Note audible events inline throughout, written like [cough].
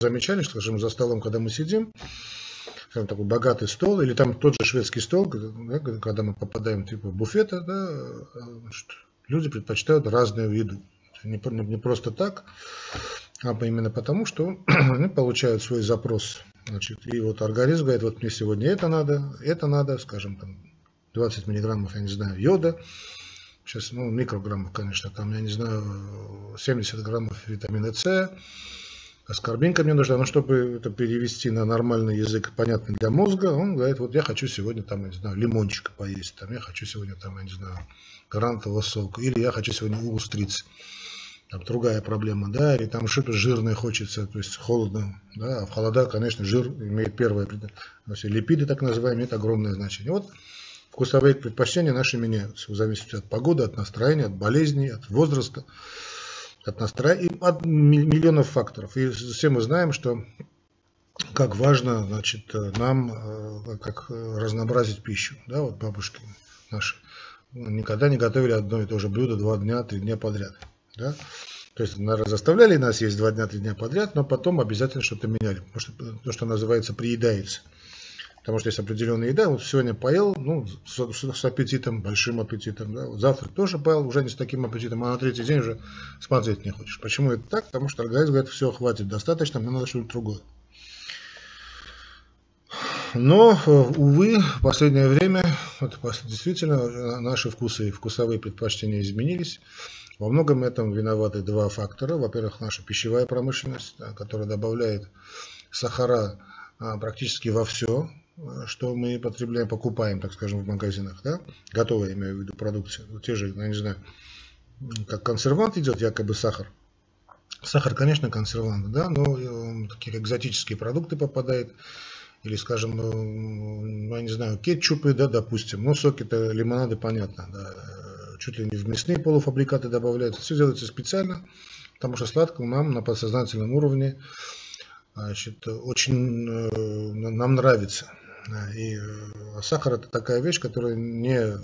замечали, что, скажем, за столом, когда мы сидим, скажем, такой богатый стол, или там тот же шведский стол, да, когда мы попадаем типа буфета, да, значит, люди предпочитают разную еду. Не, не просто так, а именно потому, что [clears throat] они получают свой запрос. Значит, и вот организм говорит, вот мне сегодня это надо, это надо, скажем, там 20 миллиграммов, я не знаю, йода, сейчас, ну, микрограммов, конечно, там, я не знаю, 70 граммов витамина С, аскорбинка мне нужна, но чтобы это перевести на нормальный язык, понятный для мозга, он говорит, вот я хочу сегодня, там, я не знаю, лимончика поесть, там, я хочу сегодня, там, я не знаю, грантового сока, или я хочу сегодня устриц там другая проблема, да, или там что-то жирное хочется, то есть холодно, да, а в холода, конечно, жир имеет первое, есть липиды так называемые, имеют огромное значение. Вот вкусовые предпочтения наши меняются в зависимости от погоды, от настроения, от болезней, от возраста, от настроения, от миллионов факторов. И все мы знаем, что как важно, значит, нам, э, как разнообразить пищу, да, вот бабушки наши никогда не готовили одно и то же блюдо два дня, три дня подряд. Да? То есть, наверное, заставляли нас есть два дня, три дня подряд, но потом обязательно что-то меняли. Потому что то, что называется, приедается. Потому что есть определенная еда. Вот сегодня поел, ну, с, с аппетитом, большим аппетитом. Да? Вот завтра тоже поел, уже не с таким аппетитом, а на третий день уже смотреть не хочешь. Почему это так? Потому что организм говорит, все, хватит, достаточно, мне надо что-нибудь другое. Но, увы, в последнее время вот, действительно наши вкусы и вкусовые предпочтения изменились. Во многом этом виноваты два фактора. Во-первых, наша пищевая промышленность, которая добавляет сахара а, практически во все, что мы потребляем, покупаем, так скажем, в магазинах, да, готовые, имею в виду, продукцию. Те же, я не знаю, как консервант идет, якобы сахар. Сахар, конечно, консервант, да, но э, такие экзотические продукты попадают, или, скажем, э, ну, я не знаю, кетчупы, да, допустим, ну, соки-то, лимонады, понятно, да, чуть ли не в мясные полуфабрикаты добавляются. Все делается специально, потому что сладкое нам на подсознательном уровне значит, очень э, нам нравится. И э, сахар это такая вещь, которая не,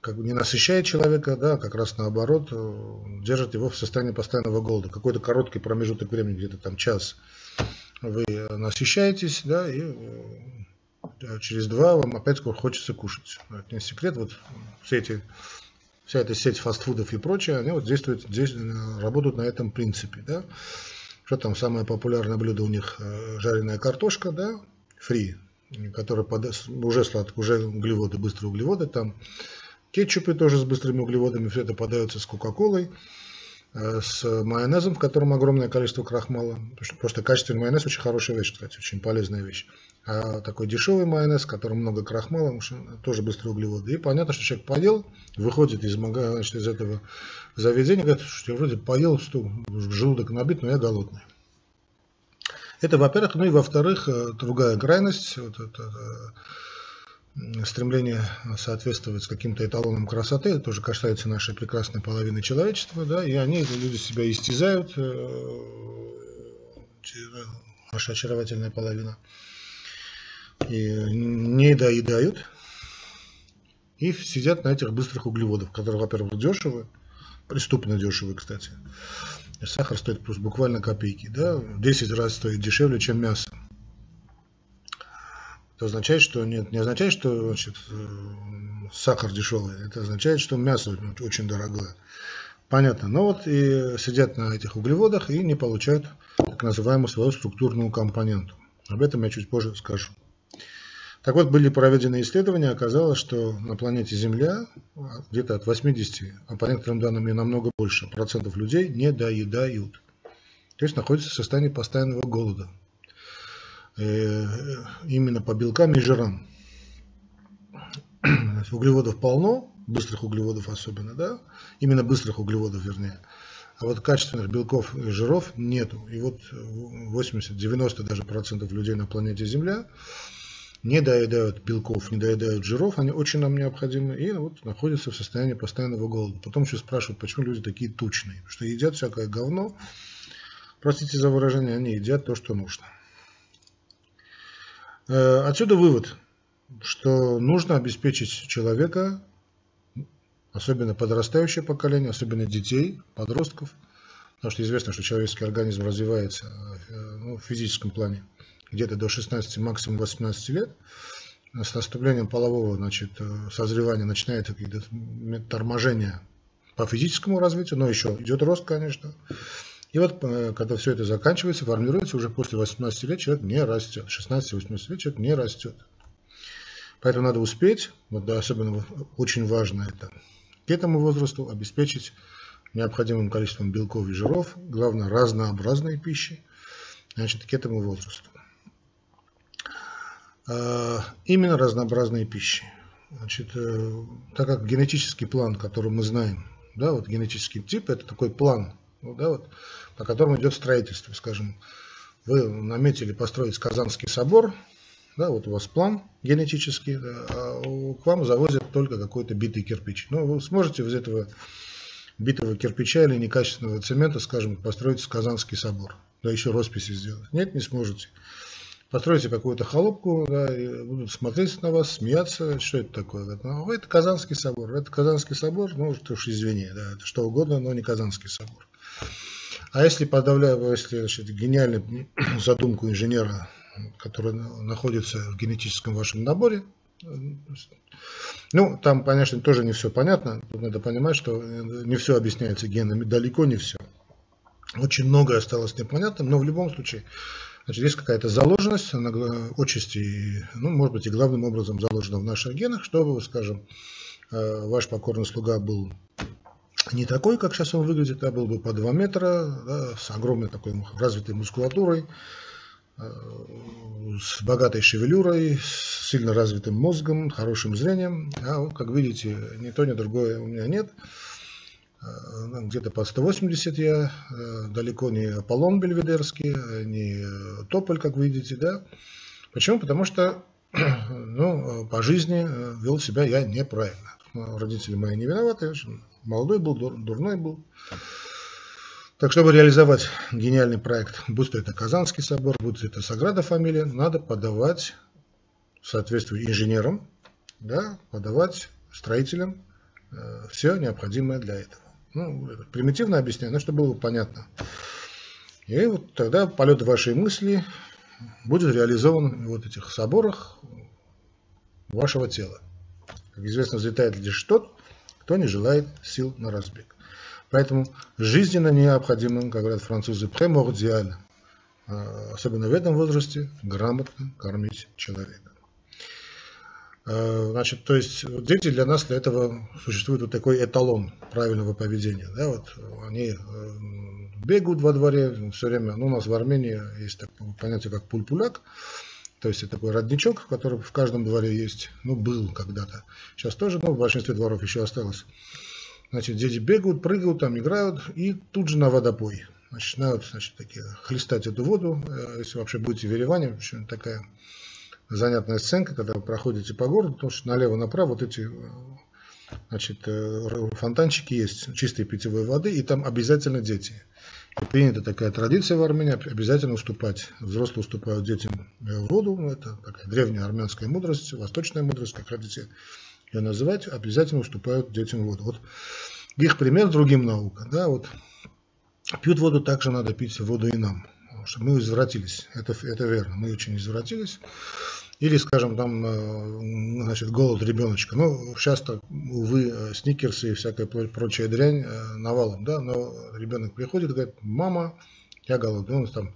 как бы не насыщает человека, да, как раз наоборот, э, держит его в состоянии постоянного голода. Какой-то короткий промежуток времени, где-то там час, вы насыщаетесь, да, и через два вам опять хочется кушать. Это не секрет, вот все эти, вся эта сеть фастфудов и прочее, они вот действуют, здесь э, работают на этом принципе, да. Что там самое популярное блюдо у них э, жареная картошка, да, фри, которая под, уже сладкая, уже углеводы, быстрые углеводы, там кетчупы тоже с быстрыми углеводами, все это подается с кока-колой, э, с майонезом, в котором огромное количество крахмала. Просто качественный майонез очень хорошая вещь, кстати, очень полезная вещь. А такой дешевый майонез, в котором много крахмала, тоже быстрые углеводы. И понятно, что человек поел, выходит из, значит, из этого заведения, говорит, что я вроде поел, что желудок набит, но я голодный. Это, во-первых, ну и во-вторых, э, другая крайность, вот это, э, стремление соответствовать каким-то эталонам красоты, это тоже касается нашей прекрасной половины человечества, да, и они, люди себя истязают, э, наша очаровательная половина и не доедают и сидят на этих быстрых углеводах, которые, во-первых, дешевы, преступно дешевые, кстати. Сахар стоит просто буквально копейки, да, 10 раз стоит дешевле, чем мясо. Это означает, что нет, не означает, что значит, э, сахар дешевый, это означает, что мясо очень дорогое. Понятно. Но вот и сидят на этих углеводах и не получают так называемую свою структурную компоненту. Об этом я чуть позже скажу. Так вот, были проведены исследования, оказалось, что на планете Земля где-то от 80, а по некоторым данным и намного больше, процентов людей не доедают. То есть находятся в состоянии постоянного голода. Э, именно по белкам и жирам. Углеводов полно, быстрых углеводов особенно, да? Именно быстрых углеводов, вернее. А вот качественных белков и жиров нету. И вот 80-90 даже процентов людей на планете Земля не доедают белков, не доедают жиров, они очень нам необходимы, и вот находятся в состоянии постоянного голода. Потом еще спрашивают, почему люди такие тучные, что едят всякое говно, простите за выражение, они едят то, что нужно. Э, отсюда вывод, что нужно обеспечить человека, особенно подрастающее поколение, особенно детей, подростков, Потому что известно, что человеческий организм развивается ну, в физическом плане где-то до 16, максимум 18 лет. С наступлением полового значит, созревания начинается торможение по физическому развитию, но еще идет рост, конечно. И вот, э, когда все это заканчивается, формируется, уже после 18 лет человек не растет. 16-18 лет человек не растет. Поэтому надо успеть, вот, да, особенно очень важно это, к этому возрасту обеспечить необходимым количеством белков и жиров, главное, разнообразной пищи, значит, к этому возрасту. А, именно разнообразной пищи. Значит, э, так как генетический план, который мы знаем, да, вот генетический тип, это такой план, ну, да, вот, по которому идет строительство, скажем, вы наметили построить Казанский собор, да, вот у вас план генетический, да, а к вам завозят только какой-то битый кирпич. Ну, вы сможете из этого битого кирпича или некачественного цемента, скажем, построить Казанский собор, да еще росписи сделать. Нет, не сможете. Построите какую-то холопку, да, и будут смотреть на вас, смеяться, что это такое. Говорят, ну, это Казанский собор, это Казанский собор, ну, что уж извини, да, это что угодно, но не Казанский собор. А если подавляю, если значит, гениальную [clears throat] задумку инженера, которая находится в генетическом вашем наборе, ну, там, конечно, тоже не все понятно. Тут надо понимать, что не все объясняется генами, далеко не все. Очень многое осталось непонятным, но в любом случае, значит, есть какая-то заложенность, она отчасти, ну, может быть, и главным образом заложена в наших генах, чтобы, скажем, э, ваш покорный слуга был не такой, как сейчас он выглядит, а был бы по 2 метра, да, с огромной такой развитой мускулатурой, э, с богатой шевелюрой, с сильно развитым мозгом, хорошим зрением. А, как видите, ни то, ни другое у меня нет. Э, ну, где-то под 180 я, э, далеко не Аполлон Бельведерский, не Тополь, как видите, да. Почему? Потому что [clears throat] ну, по жизни вел себя я неправильно. Родители мои не виноваты, молодой был, дурной был. Так, чтобы реализовать гениальный проект, будь то это Казанский собор, будь то это Саграда фамилия, надо подавать, соответствуя инженерам, да, подавать строителям э, все необходимое для этого. Ну, примитивно объясняю, но чтобы было понятно. И вот тогда полет вашей мысли будет реализован в вот этих соборах вашего тела. Как известно, взлетает лишь тот, кто не желает сил на разбег. Поэтому жизненно необходимо, как говорят французы, премордиально, а, особенно в этом возрасте, грамотно кормить человека. А, значит, то есть дети для нас для этого существует вот такой эталон правильного поведения. Да, вот они э, бегают во дворе все время. Ну, у нас в Армении есть такое понятие, как пульпуляк. То есть это такой родничок, который в каждом дворе есть. Ну, был когда-то. Сейчас тоже, ну, в большинстве дворов еще осталось. Значит, дети бегают, прыгают, там играют, и тут же на водопой. Начинают, значит, такие, хлестать эту воду. Э, если вообще будете в Ереване, в общем, такая занятная сценка, когда вы проходите по городу, потому что налево-направо вот эти э, значит, э, фонтанчики есть чистой питьевой воды, и там обязательно дети. И принята такая традиция в Армении, обязательно уступать. Взрослые уступают детям воду, ну, это такая древняя армянская мудрость, восточная мудрость, как хотите ее называть, обязательно уступают детям воду. Вот их пример другим наукам. Да, вот пьют воду, также надо пить воду и нам. Что мы извратились, это, это верно, мы очень извратились. Или, скажем, там, э, значит, голод ребеночка. Ну, часто, увы, сникерсы и всякая прочая дрянь э, навалом, да, но ребенок приходит и говорит, мама, я голодный. Он там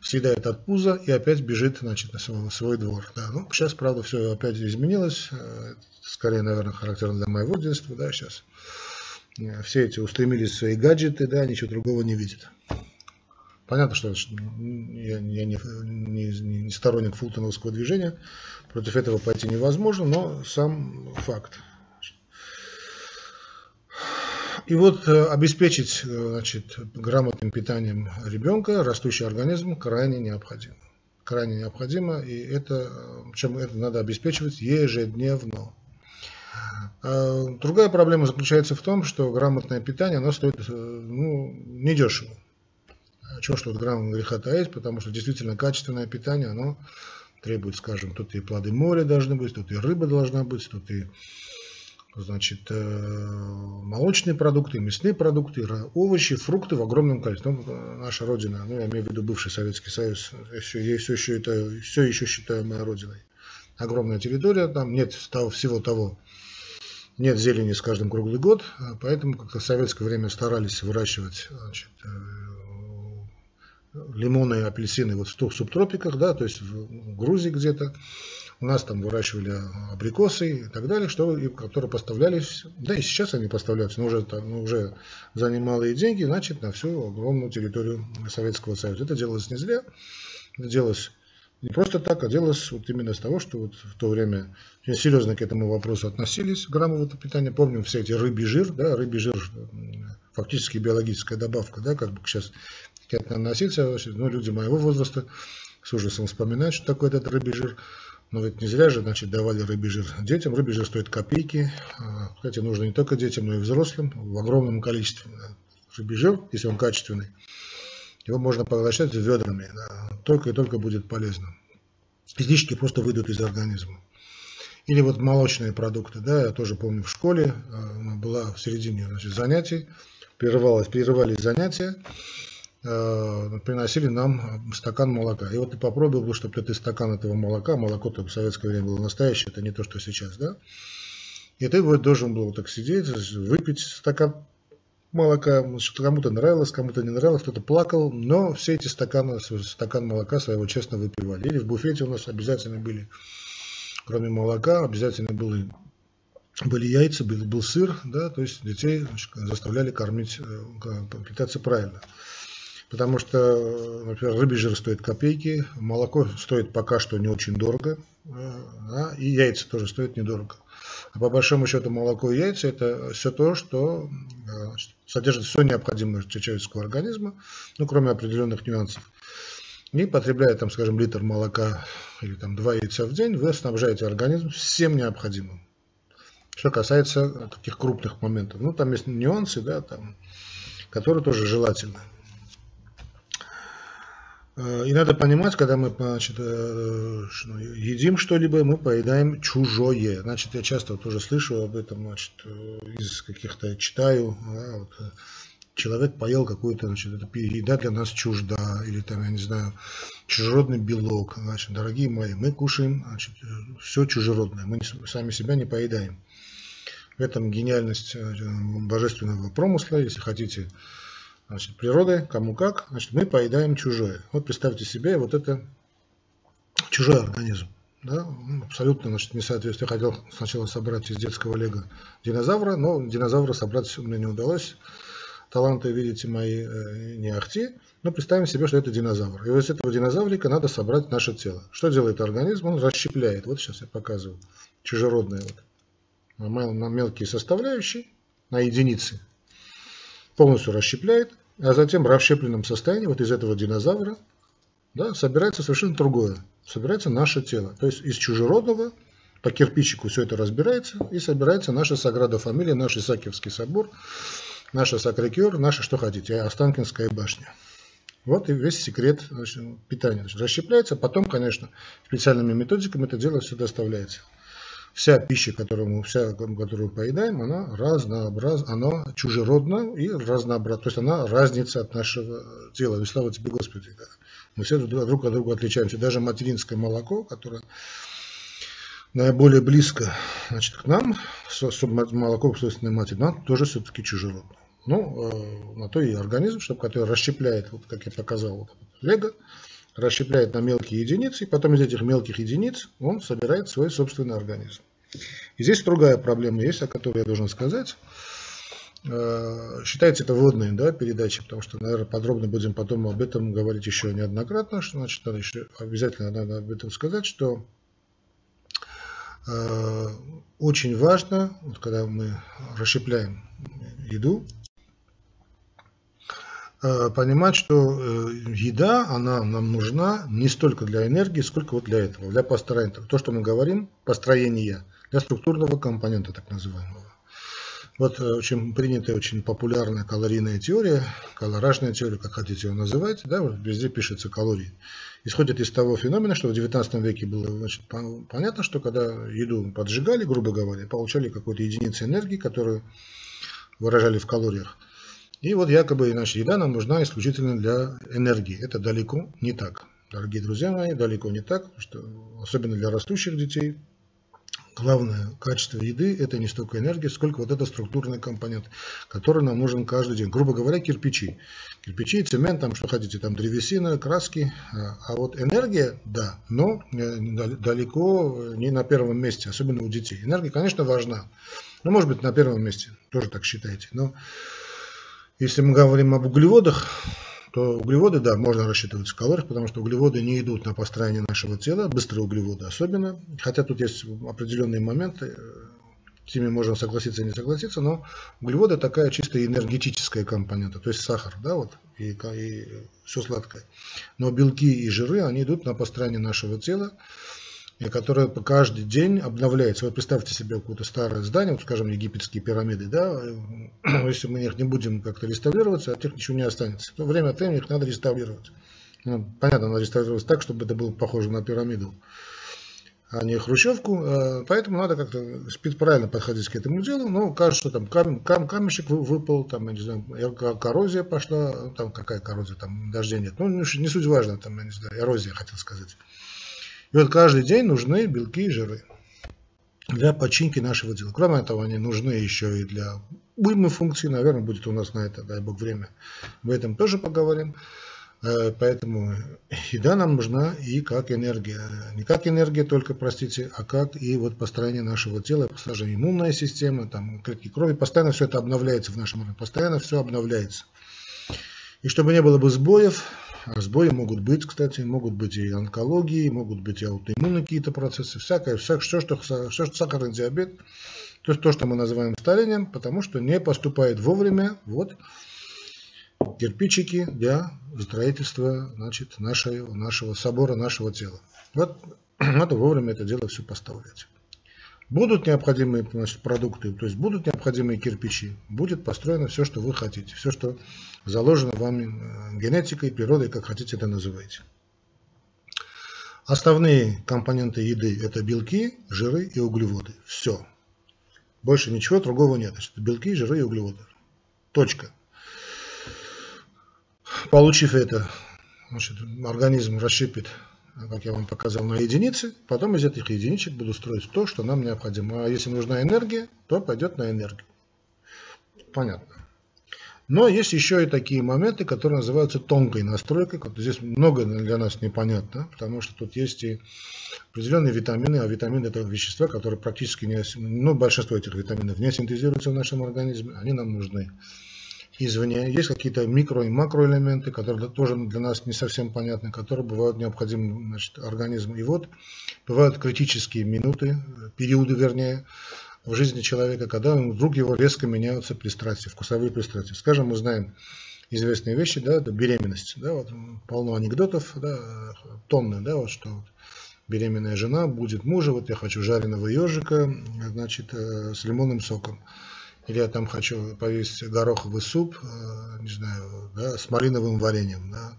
съедает от пуза и опять бежит, значит, на свой, свой двор. Да. Ну, сейчас, правда, все опять изменилось. Э, скорее, наверное, характерно для моего детства, да, сейчас. Все эти устремились в свои гаджеты, да, ничего другого не видят. Понятно, что я, я не, не, не сторонник фултоновского движения, против этого пойти невозможно, но сам факт. И вот э, обеспечить э, значит, грамотным питанием ребенка, растущий организм, крайне необходимо. Крайне необходимо, и это, чем это надо обеспечивать ежедневно. А другая проблема заключается в том, что грамотное питание оно стоит э, ну, недешево. Чего что грамм греха таить, потому что действительно качественное питание, оно требует, скажем, тут и плоды моря должны быть, тут и рыба должна быть, тут и значит, молочные продукты, мясные продукты, овощи, фрукты в огромном количестве. Ну, наша родина, ну, я имею в виду бывший Советский Союз, я все, я все, еще, это, все еще считаю моей родиной. Огромная территория, там нет того, всего того, нет зелени с каждым круглый год, поэтому как-то в советское время старались выращивать значит, лимоны и апельсины вот в субтропиках, да, то есть в Грузии где-то. У нас там выращивали абрикосы и так далее, что, которые поставлялись, да и сейчас они поставляются, но уже, там, уже за немалые деньги, значит, на всю огромную территорию Советского Союза. Это делалось не зря, это делалось не просто так, а делалось вот именно с того, что вот в то время очень серьезно к этому вопросу относились, граммового питания. Помним все эти рыбий жир, да, рыбий жир фактически биологическая добавка, да, как бы сейчас к этому относиться, ну, люди моего возраста с ужасом вспоминают, что такое этот рыбий жир. Но ведь не зря же, значит, давали рыбий жир детям. Рыбий жир стоит копейки. А, кстати, нужно не только детям, но и взрослым в огромном количестве. Рыбий жир, если он качественный, его можно поглощать ведрами. Да, только и только будет полезно. Излишки просто выйдут из организма. Или вот молочные продукты, да, я тоже помню в школе, а, была в середине значит, занятий, прерывалось, прерывались занятия, приносили нам стакан молока. И вот ты попробовал, чтобы ты стакан этого молока, молоко-то в советское время было настоящее, это не то, что сейчас, да? И ты вот должен был так сидеть, выпить стакан молока, кому-то нравилось, кому-то не нравилось, кто-то плакал, но все эти стаканы, стакан молока своего честно выпивали. Или в буфете у нас обязательно были, кроме молока, обязательно были, были яйца, был, был сыр, да, то есть детей значит, заставляли кормить, э, питаться правильно. Потому что, например, рыбий жир стоит копейки, молоко стоит пока что не очень дорого, да, и яйца тоже стоят недорого. А по большому счету молоко и яйца это все то, что значит, содержит все необходимое для человеческого организма, ну, кроме определенных нюансов. И потребляя, там, скажем, литр молока или там два яйца в день, вы снабжаете организм всем необходимым. Что касается таких крупных моментов. Ну, там есть нюансы, да, там, которые тоже желательны. Э, и надо понимать, когда мы значит, э, едим что-либо, мы поедаем чужое. Значит, я часто тоже слышу об этом, значит, э, из каких-то читаю. Да, вот, человек поел какую-то, значит, это еда для нас чужда, или там, я не знаю, чужеродный белок. Значит, дорогие мои, мы кушаем значит, все чужеродное, мы сами себя не поедаем. В этом гениальность божественного промысла, если хотите, Значит, природы, кому как, значит, мы поедаем чужое. Вот представьте себе, вот это чужой организм. Да? Абсолютно значит, несоответствие. Я хотел сначала собрать из детского лего динозавра, но динозавра собрать мне не удалось. Таланты, видите, мои э, не ахти. Но представим себе, что это динозавр. И вот из этого динозаврика надо собрать наше тело. Что делает организм? Он расщепляет. Вот сейчас я показываю. Чужеродные вот. На мелкие составляющие, на единицы полностью расщепляет, а затем в расщепленном состоянии вот из этого динозавра да, собирается совершенно другое. Собирается наше тело. То есть из чужеродного по кирпичику все это разбирается и собирается наша Саграда Фамилия, наш Исаакиевский собор, наша Сакрикер, наша что хотите, Останкинская башня. Вот и весь секрет значит, питания. Значит, расщепляется, потом, конечно, специальными методиками это дело все доставляется вся пища, которую мы, вся, которую поедаем, она разнообразна, она чужеродна и разнообразна. То есть она разница от нашего тела. И слава тебе, Господи. Да. Мы все друг от друга отличаемся. Даже материнское молоко, которое наиболее близко значит, к нам, молоко собственной матери, нам тоже все-таки чужеродно. Ну, э, на то и организм, чтобы, который расщепляет, вот как я показал, вот лего, расщепляет на мелкие единицы, и потом из этих мелких единиц он собирает свой собственный организм. И здесь другая проблема есть, о которой я должен сказать. Э, считается это вводной да, передачей, потому что, наверное, подробно будем потом об этом говорить еще неоднократно. Что, значит, надо еще обязательно надо об этом сказать, что э, очень важно, вот когда мы расщепляем еду, понимать, что э, еда, она нам нужна не столько для энергии, сколько вот для этого, для построения. То, что мы говорим, построение, для структурного компонента так называемого. Вот э, очень принятая, очень популярная калорийная теория, калоражная теория, как хотите ее называть, да, вот везде пишется калории. Исходит из того феномена, что в 19 веке было значит, понятно, что когда еду поджигали, грубо говоря, получали какую-то единицу энергии, которую выражали в калориях. И вот якобы наша еда нам нужна исключительно для энергии. Это далеко не так. Дорогие друзья мои, далеко не так, что особенно для растущих детей главное качество еды – это не столько энергия, сколько вот это структурный компонент, который нам нужен каждый день. Грубо говоря, кирпичи. Кирпичи, цемент, там что хотите, там древесина, краски. А, а вот энергия, да, но э, далеко не на первом месте, особенно у детей. Энергия, конечно, важна. Ну, может быть, на первом месте, тоже так считаете. Но если мы говорим об углеводах, то углеводы, да, можно рассчитывать в калориях, потому что углеводы не идут на построение нашего тела, быстрые углеводы особенно. Хотя тут есть определенные моменты, с ними можно согласиться и не согласиться, но углеводы такая чисто энергетическая компонента, то есть сахар, да, вот, и, и все сладкое. Но белки и жиры, они идут на построение нашего тела, и которая каждый день обновляется. Вот представьте себе какое-то старое здание, вот, скажем, египетские пирамиды, да, [clears throat] если мы их не будем как-то реставрировать, от них ничего не останется. То время от времени их надо реставрировать. Ну, понятно, надо реставрировать так, чтобы это было похоже на пирамиду, а не хрущевку. А, поэтому надо как-то правильно подходить к этому делу. Ну, кажется, что там кам, кам, камешек выпал, там, я не знаю, коррозия пошла, там какая коррозия, там дождя нет. Ну, не суть важно, там, я не знаю, эрозия, хотел сказать. И вот каждый день нужны белки и жиры для починки нашего тела. Кроме этого, они нужны еще и для уймы функций. Наверное, будет у нас на это, дай бог, время. Об этом тоже поговорим. Э, поэтому еда нам нужна и как энергия. Не как энергия только, простите, а как и вот построение нашего тела, построение иммунная система, там, клетки крови. Постоянно все это обновляется в нашем мире. Постоянно все обновляется. И чтобы не было бы сбоев, Сбои могут быть, кстати, могут быть и онкологии, могут быть и аутоиммунные какие-то процессы, всякое, все, все, что, все, что сахарный диабет, то есть то, что мы называем старением, потому что не поступает вовремя вот кирпичики для строительства значит, нашего, нашего собора, нашего тела. Вот [clears throat] надо вовремя это дело все поставлять. Будут необходимые значит, продукты, то есть будут необходимые кирпичи, будет построено все, что вы хотите, все, что заложено вами э, генетикой, природой, как хотите это называйте. Основные компоненты еды – это белки, жиры и углеводы. Все. Больше ничего другого нет. Это белки, жиры и углеводы. Точка. Получив это, значит, организм расщепит как я вам показал, на единицы. Потом из этих единичек буду строить то, что нам необходимо. А если нужна энергия, то пойдет на энергию. Понятно. Но есть еще и такие моменты, которые называются тонкой настройкой. Здесь много для нас непонятно, потому что тут есть и определенные витамины, а витамины это вещества, которые практически не, ну, большинство этих витаминов не синтезируются в нашем организме, они нам нужны извне. Есть какие-то микро- и макроэлементы, которые тоже для нас не совсем понятны, которые бывают необходимы значит, организму. И вот бывают критические минуты, периоды вернее, в жизни человека, когда вдруг его резко меняются пристрастия, вкусовые пристрастия. Скажем, мы знаем известные вещи, да, это беременность, да, вот полно анекдотов, да, тонны, да, вот что вот беременная жена будет мужа, вот я хочу жареного ежика, значит, э, с лимонным соком или я там хочу повесить гороховый суп, э, не знаю, да, с малиновым вареньем, да,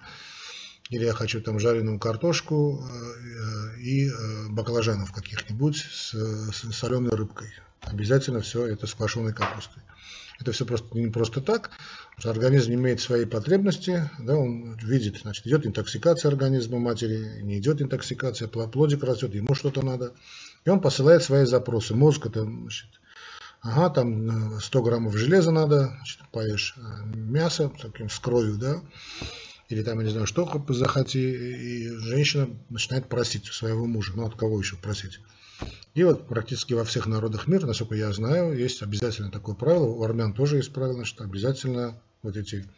или я хочу там жареную картошку э, и э, баклажанов каких-нибудь с, с соленой рыбкой. Обязательно все это с квашеной капустой. Это все просто не просто так, что организм имеет свои потребности, да, он видит, значит, идет интоксикация организма матери, не идет интоксикация, плодик растет, ему что-то надо, и он посылает свои запросы. Мозг это, значит, Ага, там 100 э, граммов железа надо, значит, поешь э, мясо таким с кровью, да, или там, я не знаю, что захоти, и женщина начинает просить своего мужа, ну, от кого еще просить. И вот практически во всех народах мира, насколько я знаю, есть обязательно такое правило, у армян тоже есть правило, что обязательно вот эти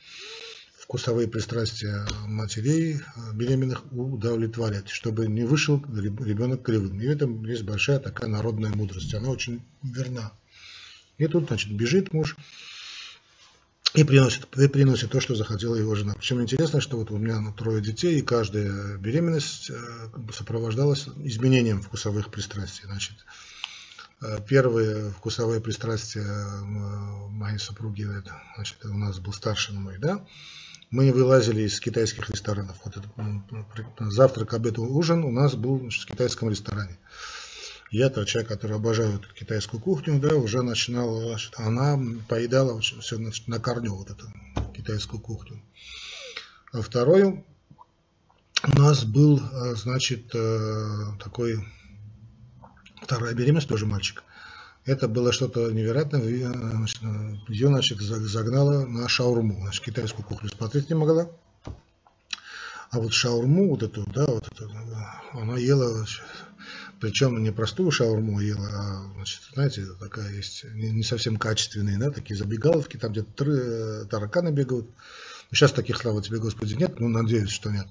вкусовые пристрастия матерей э, беременных удовлетворять, чтобы не вышел ребенок кривым. И в этом есть большая такая народная мудрость, она очень верна. И тут, значит, бежит муж и приносит, и приносит то, что захотела его жена. Причем интересно, что вот у меня ну, трое детей, и каждая беременность э, сопровождалась изменением вкусовых пристрастий. Значит, э, первые вкусовые пристрастия э, моей супруги, это, значит, у нас был старший мой, да, мы вылазили из китайских ресторанов. Вот это, завтрак, обед, ужин у нас был значит, в китайском ресторане. Я, тот человек, который обожает китайскую кухню, да, уже начинал, значит, она поедала все на корню вот эту китайскую кухню. А второй у нас был, э, значит, такой вторая беременность, тоже мальчик. Это было что-то невероятное. Ее, значит, загнала на шаурму, значит, китайскую кухню смотреть не могла. А вот шаурму, вот эту, да, вот эту, она ела, причем не простую шаурму ела, а, значит, знаете, такая есть, не, не совсем качественные, да, такие забегаловки, там где-то тараканы бегают. Сейчас таких, слава тебе, Господи, нет, ну, надеюсь, что нет.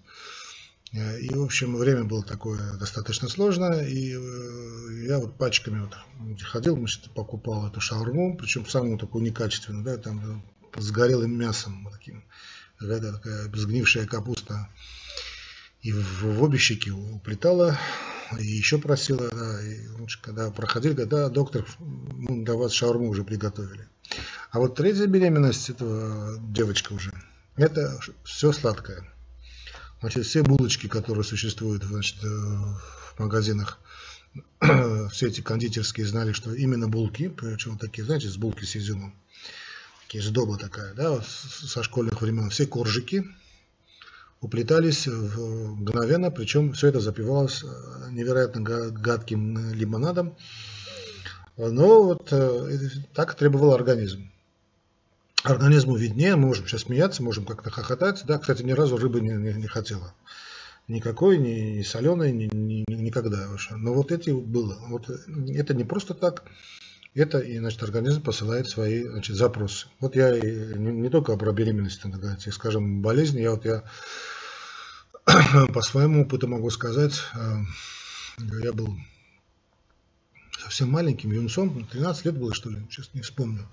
Э, и, в общем, время было такое достаточно сложное, и э, я вот пачками вот ходил, значит, покупал эту шаурму, причем самую такую некачественную, да, там э, с горелым мясом, таким, какая-то такая сгнившая капуста. И в, в обе щеки уплетала, и еще просила, да, и когда проходили, когда доктор, ну, для вас шаурму уже приготовили. А вот третья беременность этого девочка уже, это все сладкое. Значит, все булочки, которые существуют значит, э, в магазинах, [clears throat] все эти кондитерские знали, что именно булки, причем такие, знаете, с булки с изюмом, такие сдоба такая, да, со школьных времен, все коржики уплетались мгновенно, причем все это запивалось э, невероятно гадким лимонадом, но вот э, так требовал организм организму виднее, мы можем сейчас смеяться, можем как-то хохотать. Да, кстати, ни разу рыбы не, не, не хотела. Никакой, ни, ни соленой, ни, ни, никогда вообще. Но вот эти было. Вот это не просто так. Это, и, значит, организм посылает свои значит, запросы. Вот я не, не только про беременность, так сказать, скажем, болезни, я вот я [coughs] по своему опыту могу сказать, э, я был совсем маленьким юнцом, 13 лет было, что ли, сейчас не вспомню.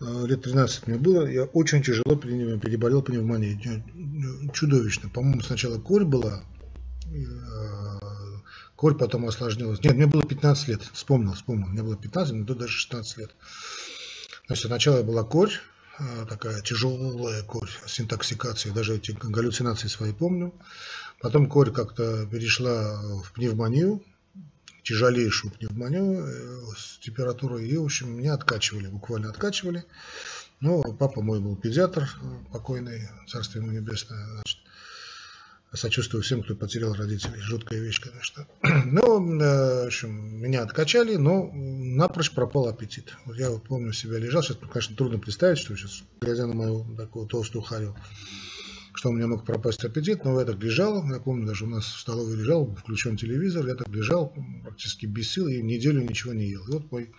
Э, лет 13 мне было, я очень тяжело переболел пневмонией, чудовищно. По-моему, сначала корь была, корь потом осложнилась. Нет, мне было 15 лет, вспомнил, вспомнил, мне было 15, но даже 16 лет. Значит, сначала была корь, э, такая тяжелая корь с интоксикацией, даже эти галлюцинации свои помню. Потом корь как-то перешла в пневмонию, тяжелейшую пневмонию э, с температурой, и, в общем, меня откачивали, буквально откачивали. Но папа мой был педиатр, э, покойный, царство ему небесное, значит, сочувствую всем, кто потерял родителей, жуткая вещь, конечно. [clears throat] Но, э, в общем, меня откачали, но напрочь пропал аппетит. Я вот помню себя лежал, сейчас, конечно, трудно представить, что сейчас, глядя на мою такую толстую харю, что у меня мог пропасть аппетит, но я так лежал, я помню, даже у нас в столовой лежал, включен телевизор, я так лежал практически без сил и неделю ничего не ел. И вот мой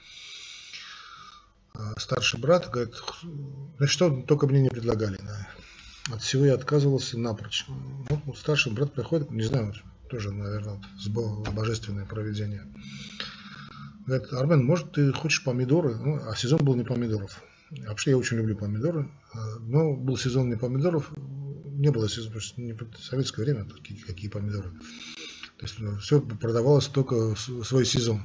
а, старший брат говорит, ну что только мне не предлагали. Да. От всего я отказывался напрочь. Вот старший брат приходит, не знаю, тоже, наверное, божественное проведение. Говорит, Армен, может, ты хочешь помидоры? Ну, а сезон был не помидоров. Вообще я очень люблю помидоры, а, но был сезон не помидоров, не было сезона, не в советское время какие, какие помидоры. То есть ну, все продавалось только в свой сезон.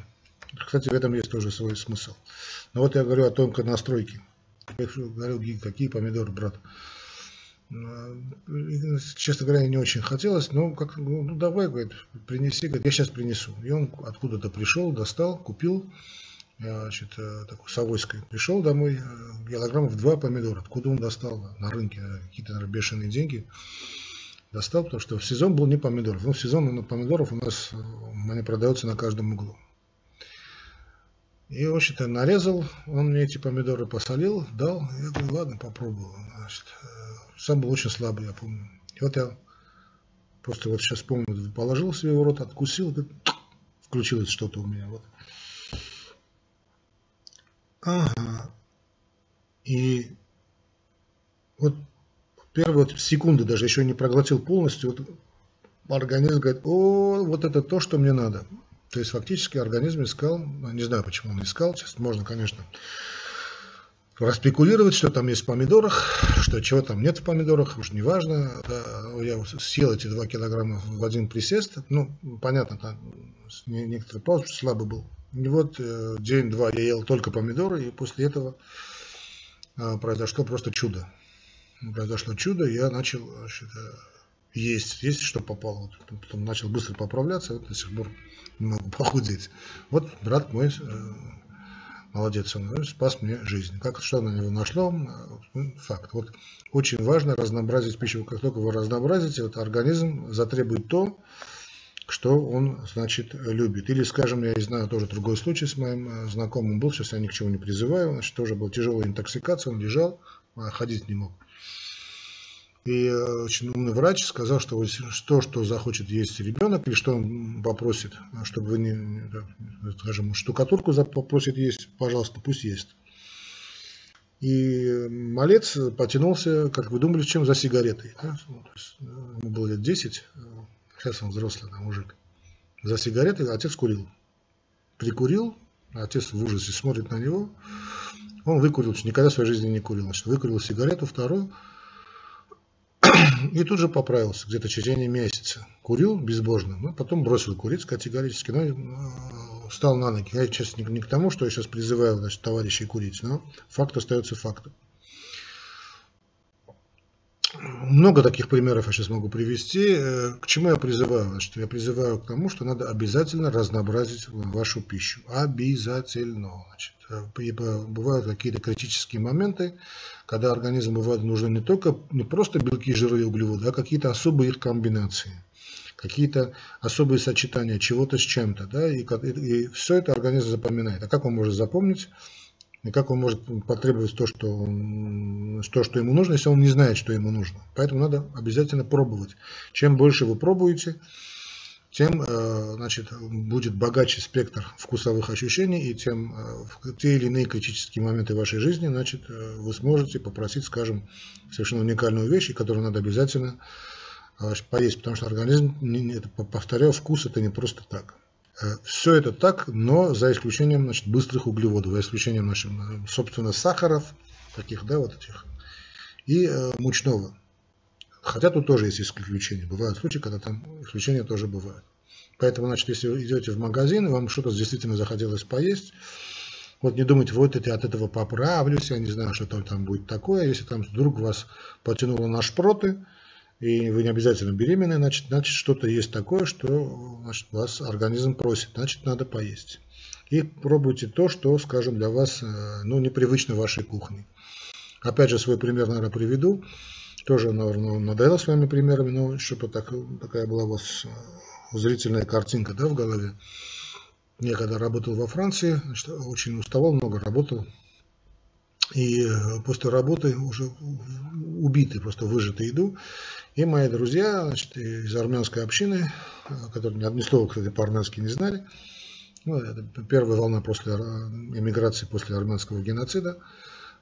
Кстати, в этом есть тоже свой смысл. Но вот я говорю о тонкой настройке. Я говорю, какие помидоры, брат. Ну, честно говоря, не очень хотелось, но как, ну давай, говорит, принеси, говорит, я сейчас принесу. И он откуда-то пришел, достал, купил значит, э, такой Савойской, пришел домой, э, килограммов два помидора. Откуда он достал? На рынке э, какие-то, наверное, бешеные деньги. Достал, потому что в сезон был не помидоров. Ну, в сезон помидоров у нас они продаются на каждом углу. И, в общем-то, нарезал, он мне эти помидоры посолил, дал. Я говорю, ладно, попробую. Значит, сам был очень слабый, я помню. И вот я просто вот сейчас помню, положил себе в рот, откусил, включилось что-то у меня. Вот. Ага. И вот первые вот секунды даже еще не проглотил полностью, вот организм говорит, о, вот это то, что мне надо. То есть фактически организм искал, ну, не знаю, почему он искал, сейчас можно, конечно, распекулировать, что там есть в помидорах, что чего там нет в помидорах, уж не важно. Я съел эти два килограмма в один присест, ну, понятно, там некоторые паузы, слабый был И вот э, день-два я ел только помидоры, и после этого э, произошло просто чудо. Произошло чудо, я начал значит, э, есть, есть что попало. Потом начал быстро поправляться, вот до сих пор не могу [laughs] похудеть. Вот брат мой э, молодец, он спас мне жизнь. Как, что на него нашло, ну, факт. Вот очень важно разнообразить пищу. Как только вы разнообразите, вот организм затребует то, что он, значит, любит. Или, скажем, я знаю тоже другой случай с моим э, знакомым был, сейчас я ни к чему не призываю, значит, тоже была тяжелая интоксикация, он лежал, а ходить не мог. И э, очень умный врач сказал, что то, что захочет есть ребенок, или что он попросит, чтобы вы не, скажем, штукатурку попросит есть, пожалуйста, пусть ест. И малец потянулся, как вы думали, чем за сигаретой. Да? Ну, э, ему было лет 10, сейчас он взрослый да, мужик. За сигаретой отец курил. Прикурил, отец в ужасе смотрит на него. Он выкурил, никогда в своей жизни не курил. Значит, выкурил сигарету, вторую, [clears throat] и тут же поправился, где-то в течение месяца. Курил безбожно, но потом бросил курить категорически, но ну, встал на ноги. Я не, не к тому, что я сейчас призываю значит, товарищей курить, но факт остается фактом. Много таких примеров я сейчас могу привести. Э, к чему я призываю? Значит, я призываю к тому, что надо обязательно разнообразить вашу пищу. Обязательно. Значит, э, бывают какие-то критические моменты, когда организму бывает нужны не только не просто белки, жиры и углеводы, а какие-то особые их комбинации какие-то особые сочетания чего-то с чем-то, да, и, и, и все это организм запоминает. А как он может запомнить? И как он может потребовать то что, он, то, что ему нужно, если он не знает, что ему нужно. Поэтому надо обязательно пробовать. Чем больше вы пробуете, тем э, значит, будет богаче спектр вкусовых ощущений, и тем э, в те или иные критические моменты вашей жизни значит, э, вы сможете попросить, скажем, совершенно уникальную вещь, которую надо обязательно поесть, потому что организм, повторяю, вкус это не просто так. Э, Все это так, но за исключением значит, быстрых углеводов, за исключением, значит, собственно, сахаров, таких, да, вот этих, и э, мучного. Хотя тут тоже есть исключения. Бывают случаи, когда там исключения тоже бывают. Поэтому, значит, если вы идете в магазин, и вам что-то действительно захотелось поесть, вот не думайте, вот это от этого поправлюсь, я не знаю, что там будет такое. Если там вдруг вас потянуло на шпроты, и вы не обязательно беременны, значит, значит что-то есть такое, что значит, вас организм просит, значит, надо поесть. И пробуйте то, что, скажем, для вас э, ну, непривычно вашей кухне. Опять же, свой пример, наверное, приведу. Тоже, наверное, надоело своими примерами, но чтобы так, такая была у вас э, зрительная картинка да, в голове. Я когда работал во Франции, значит, очень уставал, много работал. И э, после работы уже убитый, просто выжатый иду. И мои друзья значит, из армянской общины, которые ни одни слова, кстати, по-армянски не знали, ну, это первая волна после эмиграции после армянского геноцида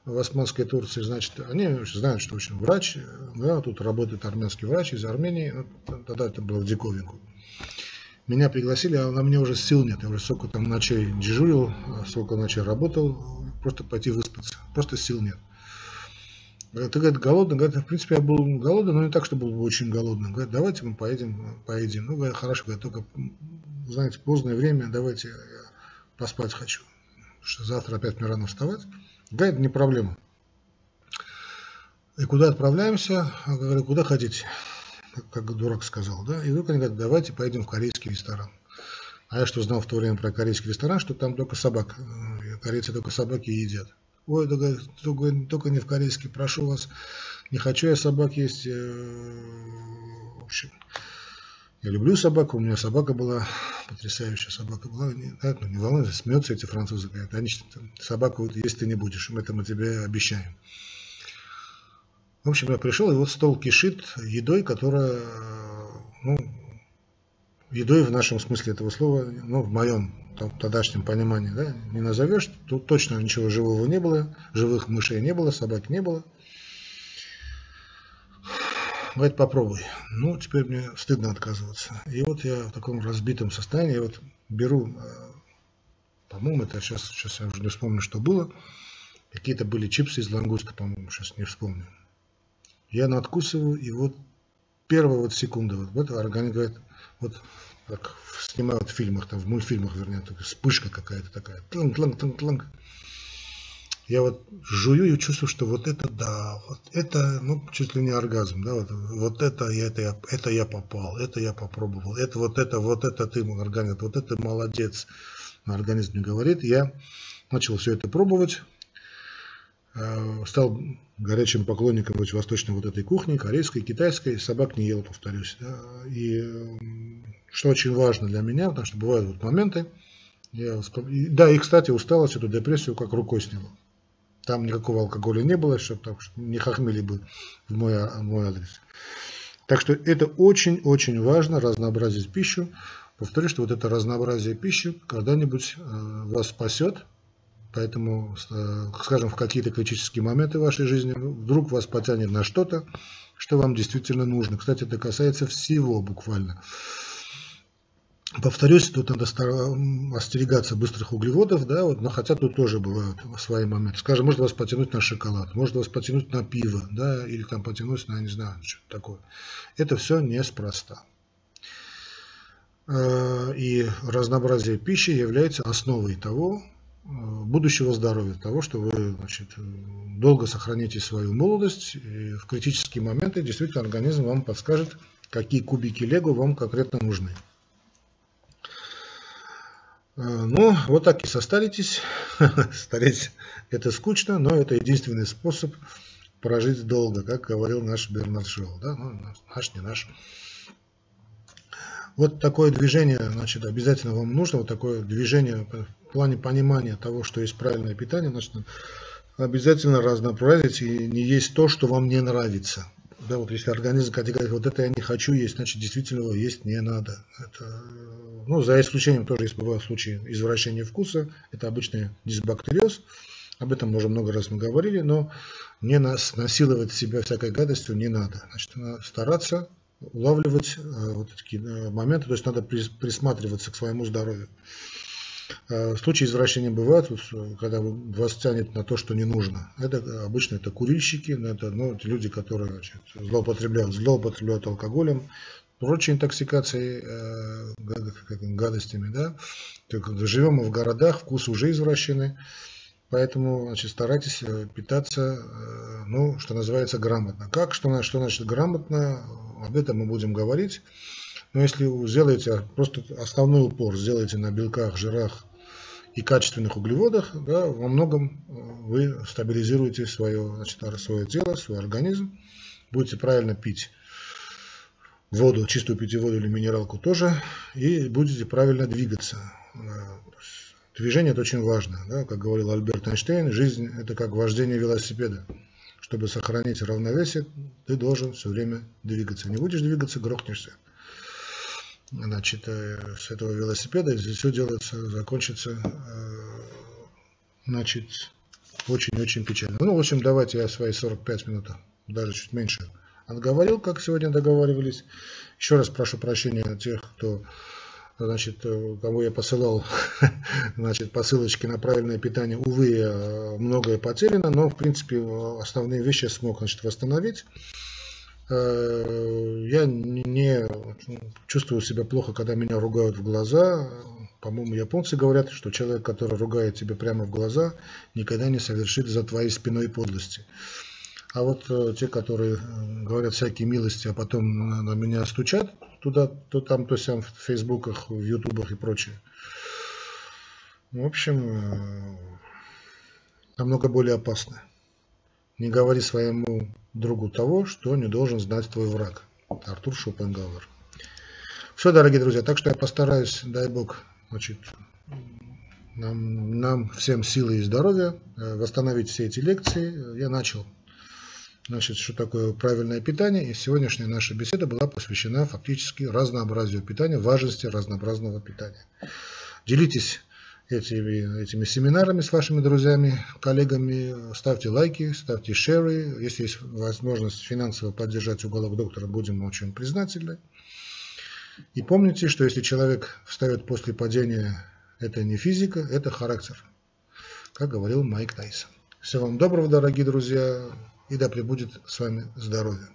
в Османской Турции, значит, они знают, что очень врач, да, тут работает армянский врач из Армении, ну, тогда это было в диковинку. Меня пригласили, а на мне уже сил нет, я уже сколько там ночей дежурил, сколько ночей работал, просто пойти выспаться, просто сил нет. Ты, говорит, голодный? Говорит, в принципе, я был голодный, но не так, что был очень голодным. Говорит, давайте мы поедем, поедем. Ну, говорит, хорошо, говорит, только, знаете, позднее время, давайте я поспать хочу. Что завтра опять мне рано вставать. Говорит, не проблема. И куда отправляемся? Я говорю, куда хотите? Как, как дурак сказал, да? И вдруг они говорят, давайте поедем в корейский ресторан. А я что знал в то время про корейский ресторан, что там только собак, э, корейцы только собаки едят. Ой, только, только, только не в корейский, прошу вас. Не хочу я собак есть. Э, в общем, я люблю собаку, у меня собака была, потрясающая собака была. Не, так, ну, не волнуйся, смеются эти французы. Говорят, они собаку есть ты не будешь, мы это мы тебе обещаем. В общем, я пришел, и вот стол кишит едой, которая, ну, едой в нашем смысле этого слова, ну, в моем тогдашнем понимании, да, не назовешь, тут точно ничего живого не было, живых мышей не было, собак не было. Говорит, попробуй. Ну, теперь мне стыдно отказываться. И вот я в таком разбитом состоянии, вот беру, э, по-моему, это сейчас, сейчас я уже не вспомню, что было. Какие-то были чипсы из лангуста, по-моему, сейчас не вспомню. Я надкусываю, и вот первая вот секунда, вот, вот организм говорит, вот как снимают в фильмах, там, в мультфильмах, вернее, вспышка какая-то такая. Тланг, тланг, тланг, тланг. Я вот жую и чувствую, что вот это да, вот это, ну, чуть ли не оргазм, да, вот, вот это, это, я, это я попал, это я попробовал, это вот это, вот это ты, организм, вот это молодец, организм мне говорит. Я начал все это пробовать, стал горячим поклонником быть восточной вот этой кухни, корейской, китайской, собак не ел, повторюсь. И что очень важно для меня, потому что бывают вот моменты, я, да, и, кстати, усталость, эту депрессию как рукой сняло. Там никакого алкоголя не было, чтобы так, не хохмели бы в мой, в мой адрес. Так что это очень-очень важно, разнообразить пищу. Повторю, что вот это разнообразие пищи когда-нибудь э, вас спасет. Поэтому, э, скажем, в какие-то критические моменты вашей жизни вдруг вас потянет на что-то, что вам действительно нужно. Кстати, это касается всего буквально. Повторюсь, тут надо остерегаться быстрых углеводов, да, вот, но хотя тут тоже бывают свои моменты. Скажем, может вас потянуть на шоколад, может вас потянуть на пиво, да, или там потянуть на, не знаю, что такое. Это все неспроста. Э, и разнообразие пищи является основой того, будущего здоровья, того, что вы значит, долго сохраните свою молодость, и в критические моменты действительно организм вам подскажет, какие кубики лего вам конкретно нужны. Э, ну, вот так и состаритесь. [laughs] Стареть это скучно, но это единственный способ прожить долго, как говорил наш Бернард Шоу. Да? Ну, наш, не наш. Вот такое движение, значит, обязательно вам нужно, вот такое движение в плане понимания того, что есть правильное питание, значит, обязательно разнообразить и не есть то, что вам не нравится. Да, вот если организм категорически вот это я не хочу есть, значит действительно его есть не надо. Это, ну, за исключением тоже есть бывают случаи извращения вкуса. Это обычный дисбактериоз. Об этом уже много раз мы говорили, но не нас насиловать себя всякой гадостью не надо. Значит, стараться улавливать э, вот такие э, моменты, то есть надо присматриваться к своему здоровью. Э, случаи извращения бывают, когда вас тянет на то, что не нужно. Это обычно это курильщики, это ну, люди, которые значит, злоупотребляют, злоупотребляют алкоголем, прочей интоксикацией, гадостями. Да? Живем мы в городах, вкус уже извращены. Поэтому значит, старайтесь э, питаться, ну, что называется, грамотно. Как, что, что значит грамотно, об этом мы будем говорить. Но если сделаете просто основной упор, сделаете на белках, жирах и качественных углеводах, да, во многом э, вы стабилизируете свое, значит, свое тело, свой организм, будете правильно пить воду, чистую питьевую или минералку тоже, и будете правильно двигаться. Движение это очень важно. Да? Как говорил Альберт Эйнштейн, жизнь это как вождение велосипеда. Чтобы сохранить равновесие, ты должен все время двигаться. Не будешь двигаться, грохнешься значит, э, с этого велосипеда, если все делается, закончится, э, значит, очень-очень печально. Ну, в общем, давайте я свои 45 минут, даже чуть меньше, отговорил, как сегодня договаривались. Еще раз прошу прощения тех, кто, значит, э, кому я посылал, [laughs] значит, посылочки на правильное питание. Увы, многое потеряно, но, в принципе, основные вещи я смог, значит, восстановить. Э, я не чувствую себя плохо, когда меня ругают в глаза. По-моему, японцы говорят, что человек, который ругает тебя прямо в глаза, никогда не совершит за твоей спиной подлости. А вот э, те, которые э, говорят всякие милости, а потом на меня стучат туда, то там, то сям в фейсбуках, в ютубах и прочее. В общем, намного более опасно. Не говори своему другу того, что не должен знать твой враг. Артур Шопенгауэр. Все, дорогие друзья, так что я постараюсь, дай бог, значит, нам, нам всем силы и здоровья, э, восстановить все эти лекции. Я начал, значит, что такое правильное питание, и сегодняшняя наша беседа была посвящена фактически разнообразию питания, важности разнообразного питания. Делитесь этими, этими семинарами с вашими друзьями, коллегами. Ставьте лайки, ставьте шеры. Если есть возможность финансово поддержать уголок доктора, будем очень признательны. И помните, что если человек встает после падения, это не физика, это характер. Как говорил Майк Тайсон. Всего вам доброго, дорогие друзья, и да пребудет с вами здоровье.